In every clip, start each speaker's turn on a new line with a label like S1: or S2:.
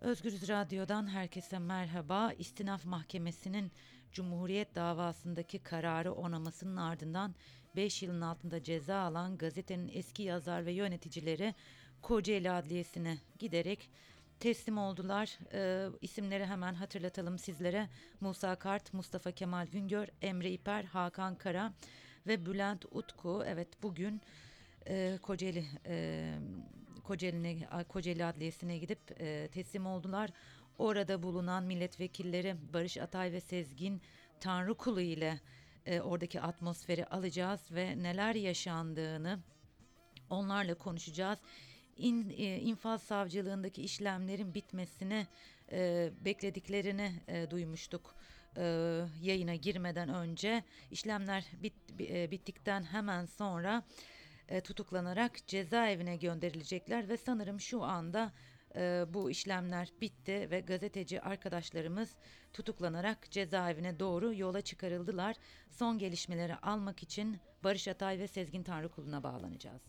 S1: Özgürüz Radyo'dan herkese merhaba. İstinaf Mahkemesi'nin Cumhuriyet davasındaki kararı onamasının ardından 5 yılın altında ceza alan gazetenin eski yazar ve yöneticileri Kocaeli Adliyesi'ne giderek teslim oldular. Ee, isimleri hemen hatırlatalım sizlere. Musa Kart, Mustafa Kemal Güngör, Emre İper, Hakan Kara ve Bülent Utku. Evet bugün e, Kocaeli e, Kocaeli'ne Kocaeli Adliyesi'ne gidip e, teslim oldular. Orada bulunan milletvekilleri Barış Atay ve Sezgin Tanrıkulu ile e, oradaki atmosferi alacağız ve neler yaşandığını onlarla konuşacağız. İn, e, infaz savcılığındaki işlemlerin bitmesini e, beklediklerini e, duymuştuk e, yayına girmeden önce. işlemler bit, e, bittikten hemen sonra e, tutuklanarak cezaevine gönderilecekler ve sanırım şu anda e, bu işlemler bitti ve gazeteci arkadaşlarımız tutuklanarak cezaevine doğru yola çıkarıldılar. Son gelişmeleri almak için Barış Atay ve Sezgin Tanrıkulu'na bağlanacağız.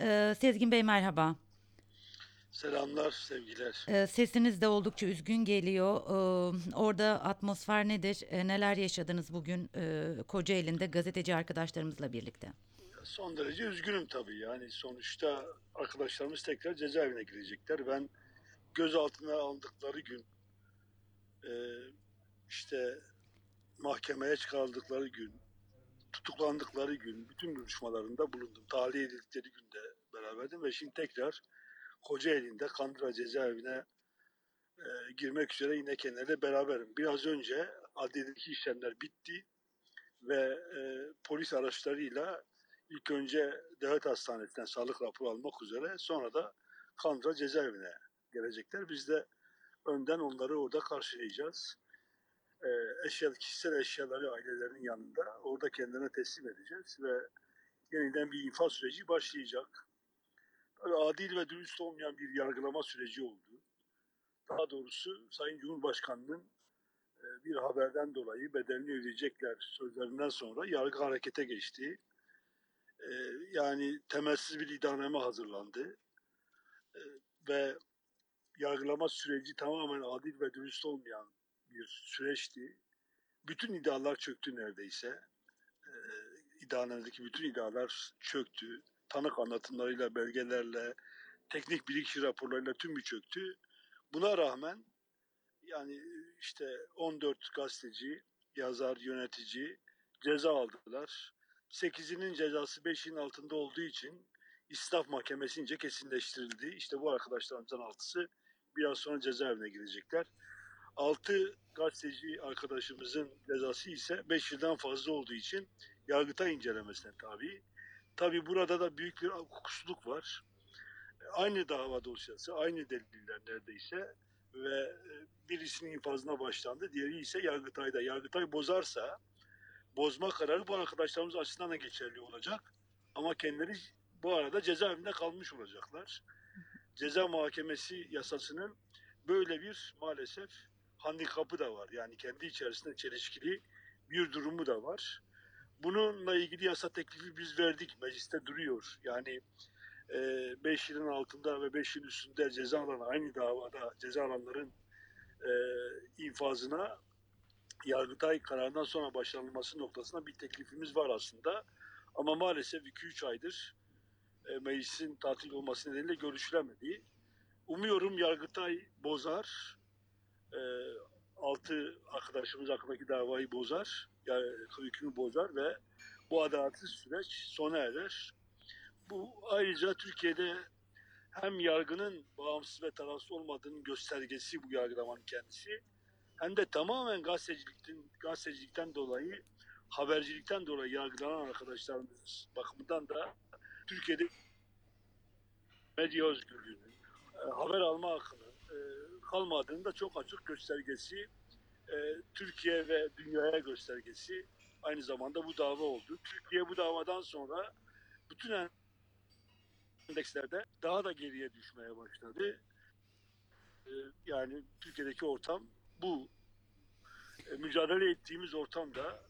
S1: Ee, Sezgin Bey merhaba.
S2: Selamlar, sevgiler.
S1: Ee, sesiniz de oldukça üzgün geliyor. Ee, orada atmosfer nedir? Ee, neler yaşadınız bugün e, Kocaeli'nde gazeteci arkadaşlarımızla birlikte?
S2: Son derece üzgünüm tabii. Yani sonuçta arkadaşlarımız tekrar cezaevine girecekler. Ben gözaltına aldıkları gün, e, işte mahkemeye çıkarıldıkları gün, tutuklandıkları gün, bütün duruşmalarında bulundum. Tahliye edildikleri günde beraberdim ve şimdi tekrar Kocaeli'nde Kandıra cezaevine e, girmek üzere yine kendilerine beraberim. Biraz önce adliyedeki işlemler bitti ve e, polis araçlarıyla ilk önce devlet hastanesinden sağlık raporu almak üzere sonra da Kandıra cezaevine gelecekler. Biz de önden onları orada karşılayacağız. E, eşya, kişisel eşyaları ailelerinin yanında orada kendilerine teslim edeceğiz ve yeniden bir infaz süreci başlayacak adil ve dürüst olmayan bir yargılama süreci oldu. Daha doğrusu Sayın Cumhurbaşkanı'nın e, bir haberden dolayı bedelini ödeyecekler sözlerinden sonra yargı harekete geçti. E, yani temelsiz bir iddianame hazırlandı. E, ve yargılama süreci tamamen adil ve dürüst olmayan bir süreçti. Bütün iddialar çöktü neredeyse. İddianamedeki bütün iddialar çöktü tanık anlatımlarıyla, belgelerle, teknik bilgi raporlarıyla tüm çöktü. Buna rağmen yani işte 14 gazeteci, yazar, yönetici ceza aldılar. 8'inin cezası 5'in altında olduğu için İstinaf Mahkemesi'nce kesinleştirildi. İşte bu arkadaşlarımızdan altısı biraz sonra cezaevine girecekler. 6 gazeteci arkadaşımızın cezası ise 5 yıldan fazla olduğu için Yargıtay incelemesine tabi. Tabi burada da büyük bir hukuksuzluk var. Aynı dava dosyası, aynı deliller neredeyse ve e, birisinin infazına başlandı, diğeri ise Yargıtay'da. Yargıtay bozarsa bozma kararı bu arkadaşlarımız açısından da geçerli olacak. Ama kendileri bu arada cezaevinde kalmış olacaklar. Ceza muhakemesi yasasının böyle bir maalesef handikapı da var. Yani kendi içerisinde çelişkili bir durumu da var. Bununla ilgili yasa teklifi biz verdik. Mecliste duruyor. Yani 5 e, yılın altında ve 5 yılın üstünde ceza alan aynı davada ceza alanların e, infazına Yargıtay kararından sonra başlanılması noktasında bir teklifimiz var aslında. Ama maalesef 2-3 aydır e, meclisin tatil olması nedeniyle görüşülemedi. Umuyorum Yargıtay bozar. E, altı arkadaşımız hakkındaki davayı bozar yani hükmü bozar ve bu adaletsiz süreç sona erer. Bu ayrıca Türkiye'de hem yargının bağımsız ve tarafsız olmadığının göstergesi bu yargılamanın kendisi hem de tamamen gazetecilikten, gazetecilikten dolayı habercilikten dolayı yargılanan arkadaşlarımız bakımından da Türkiye'de medya özgürlüğünün, e, haber alma hakkının e, kalmadığında çok açık göstergesi e, Türkiye ve dünyaya göstergesi aynı zamanda bu dava oldu. Türkiye bu davadan sonra bütün endekslerde daha da geriye düşmeye başladı. E, yani Türkiye'deki ortam bu. E, mücadele ettiğimiz ortamda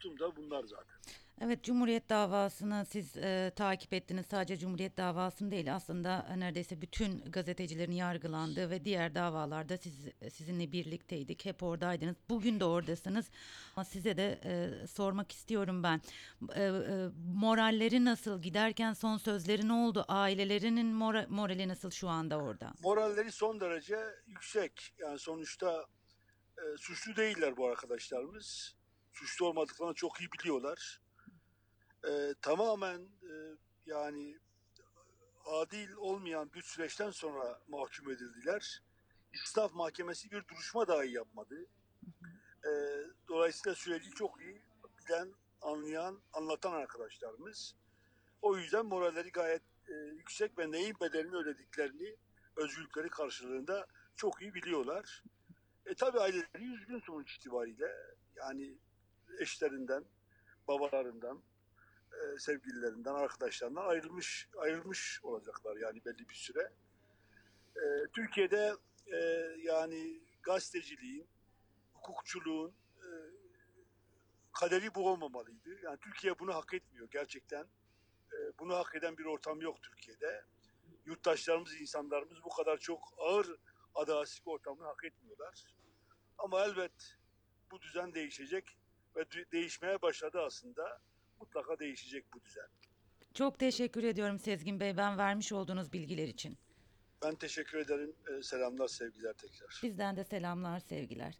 S2: tutum da bunlar zaten.
S1: Evet, Cumhuriyet davasını siz e, takip ettiniz. Sadece Cumhuriyet davasını değil, aslında e, neredeyse bütün gazetecilerin yargılandığı ve diğer davalarda siz sizinle birlikteydik. Hep oradaydınız. Bugün de oradasınız. Ama size de e, sormak istiyorum ben. E, e, moralleri nasıl? Giderken son sözleri ne oldu? Ailelerinin mora- morali nasıl şu anda orada?
S2: Moralleri son derece yüksek. Yani sonuçta e, suçlu değiller bu arkadaşlarımız. Suçlu olmadıklarını çok iyi biliyorlar. E, tamamen e, yani adil olmayan bir süreçten sonra mahkum edildiler. İstinaf Mahkemesi bir duruşma dahi yapmadı. E, dolayısıyla süreci çok iyi bilen, anlayan, anlatan arkadaşlarımız. O yüzden moralleri gayet e, yüksek ve neyin bedelini ödediklerini özgürlükleri karşılığında çok iyi biliyorlar. E tabi aileleri üzgün sonuç itibariyle. Yani eşlerinden, babalarından, e, sevgililerinden, arkadaşlarından ayrılmış ayrılmış olacaklar yani belli bir süre. E, Türkiye'de e, yani gazeteciliğin, hukukçuluğun kaderi bu olmamalıydı. Yani Türkiye bunu hak etmiyor gerçekten. Bunu hak eden bir ortam yok Türkiye'de. Yurttaşlarımız, insanlarımız bu kadar çok ağır adaletsizlik ortamını hak etmiyorlar. Ama elbet bu düzen değişecek ve değişmeye başladı aslında. Mutlaka değişecek bu düzen.
S1: Çok teşekkür ediyorum Sezgin Bey, ben vermiş olduğunuz bilgiler için.
S2: Ben teşekkür ederim. E, selamlar, sevgiler tekrar.
S1: Bizden de selamlar, sevgiler.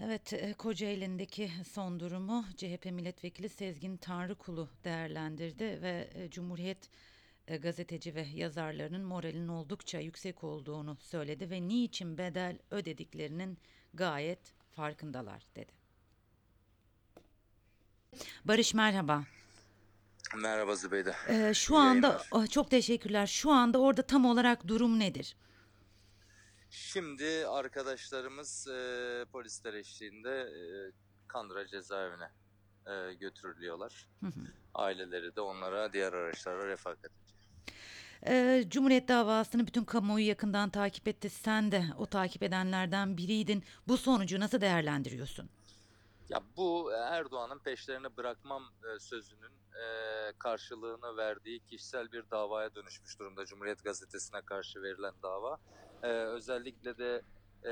S1: Evet, e, Kocaeli'ndeki son durumu CHP milletvekili Sezgin Tanrıkulu değerlendirdi ve e, Cumhuriyet e, gazeteci ve yazarlarının moralinin oldukça yüksek olduğunu söyledi ve niçin bedel ödediklerinin gayet farkındalar dedi. Barış merhaba.
S3: Merhaba Zübeyde.
S1: E, şu
S3: İyi
S1: anda
S3: yayınlar.
S1: oh, çok teşekkürler. Şu anda orada tam olarak durum nedir?
S3: Şimdi arkadaşlarımız e, polisler eşliğinde e, Kandıra cezaevine e, götürülüyorlar.
S1: Hı hı.
S3: Aileleri de onlara diğer araçlara refakat ediyor.
S1: Ee, Cumhuriyet davasını bütün kamuoyu yakından takip etti. Sen de o takip edenlerden biriydin. Bu sonucu nasıl değerlendiriyorsun?
S3: Ya bu Erdoğan'ın peşlerini bırakmam e, sözünün e, karşılığını verdiği kişisel bir davaya dönüşmüş durumda. Cumhuriyet Gazetesi'ne karşı verilen dava. E, özellikle de e,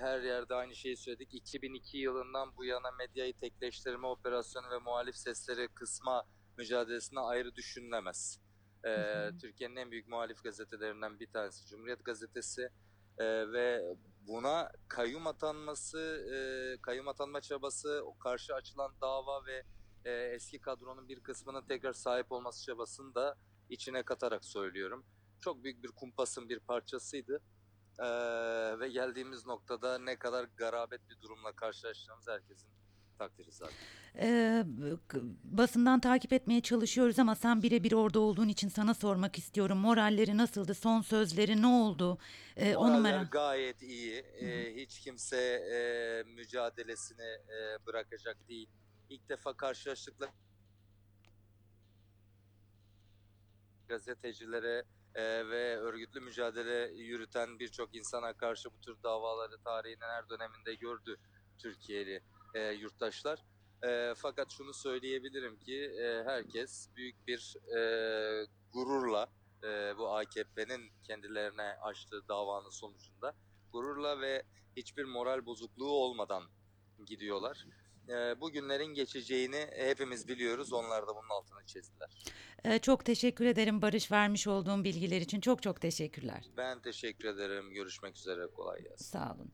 S3: her yerde aynı şeyi söyledik. 2002 yılından bu yana medyayı tekleştirme operasyonu ve muhalif sesleri kısma mücadelesine ayrı düşünülemez. E. Türkiye'nin en büyük muhalif gazetelerinden bir tanesi Cumhuriyet Gazetesi. E, ve buna kayyum atanması, e, kayyum atanma çabası, karşı açılan dava ve e, eski kadronun bir kısmının tekrar sahip olması çabasını da içine katarak söylüyorum. Çok büyük bir kumpasın bir parçasıydı. E, ve geldiğimiz noktada ne kadar garabet bir durumla karşılaştığımız herkesin takdiri zaten.
S1: Ee, basından takip etmeye çalışıyoruz ama sen birebir orada olduğun için sana sormak istiyorum. Moralleri nasıldı? Son sözleri ne oldu? Ee, onu merak.
S3: gayet iyi. E, hiç kimse e, mücadelesini e, bırakacak değil. İlk defa karşılaştıkları gazetecilere e, ve örgütlü mücadele yürüten birçok insana karşı bu tür davaları tarihin her döneminde gördü Türkiye'li e, yurttaşlar. E, fakat şunu söyleyebilirim ki e, herkes büyük bir e, gururla e, bu AKP'nin kendilerine açtığı davanın sonucunda gururla ve hiçbir moral bozukluğu olmadan gidiyorlar. E, bu günlerin geçeceğini hepimiz biliyoruz. Onlar da bunun altını çizdiler.
S1: Ee, çok teşekkür ederim Barış vermiş olduğun bilgiler için. Çok çok teşekkürler.
S3: Ben teşekkür ederim. Görüşmek üzere. Kolay gelsin.
S1: Sağ olun.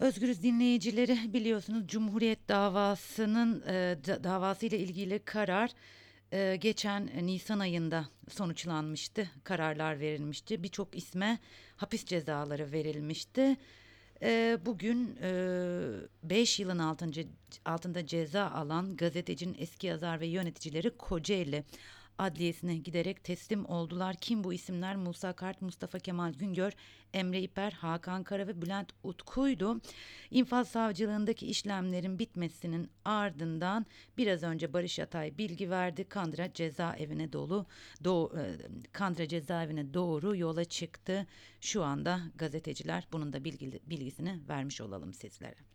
S1: Özgürüz dinleyicileri biliyorsunuz Cumhuriyet davasının e, da- davası ile ilgili karar e, geçen Nisan ayında sonuçlanmıştı. Kararlar verilmişti. Birçok isme hapis cezaları verilmişti. E, bugün 5 yılın altınca, altında ceza alan gazetecinin eski yazar ve yöneticileri Kocaeli Adliyesi'ne giderek teslim oldular. Kim bu isimler? Musa Kart, Mustafa Kemal Güngör, Emre İper, Hakan Kara ve Bülent Utku'ydu. İnfaz savcılığındaki işlemlerin bitmesinin ardından biraz önce Barış Atay bilgi verdi. Kandıra cezaevine dolu, doğu, e, Kandıra cezaevine doğru yola çıktı. Şu anda gazeteciler bunun da bilgi, bilgisini vermiş olalım sizlere.